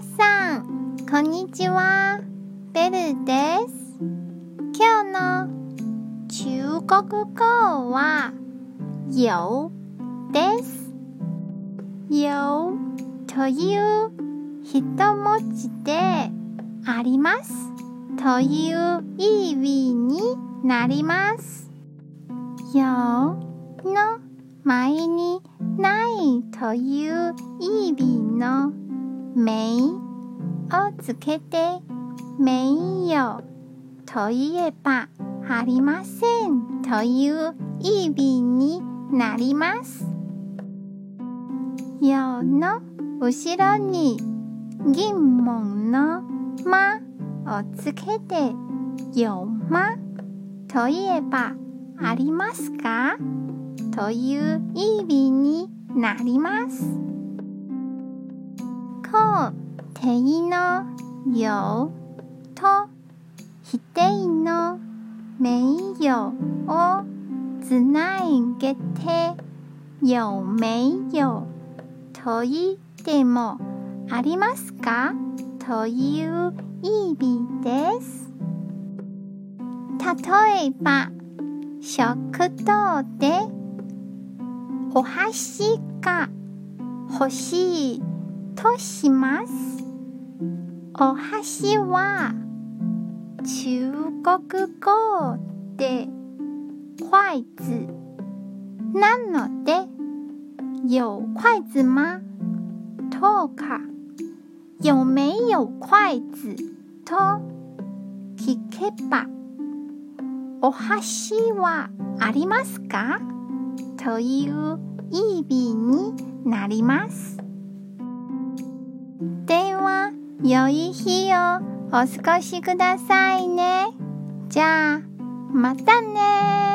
皆さん、こんにちは。ベルです。今日の中国語は、有です。有という一文字でありますという意味になります。有の前にないという意味の没をつけて没有といえばありませんという意味になります。有の後ろに疑問のまをつけて有まといえばありますか？という意味になります。肯定の有と否定の。没有をつなげて有没有と言ってもありますか？という意味です。例えば食堂でお箸が欲しい。とします。お箸は中国語で筷子なので有筷子吗とか有没有筷子と聞けばお箸はありますか？という意味になります。良い日をお過ごしくださいね。じゃあ、またね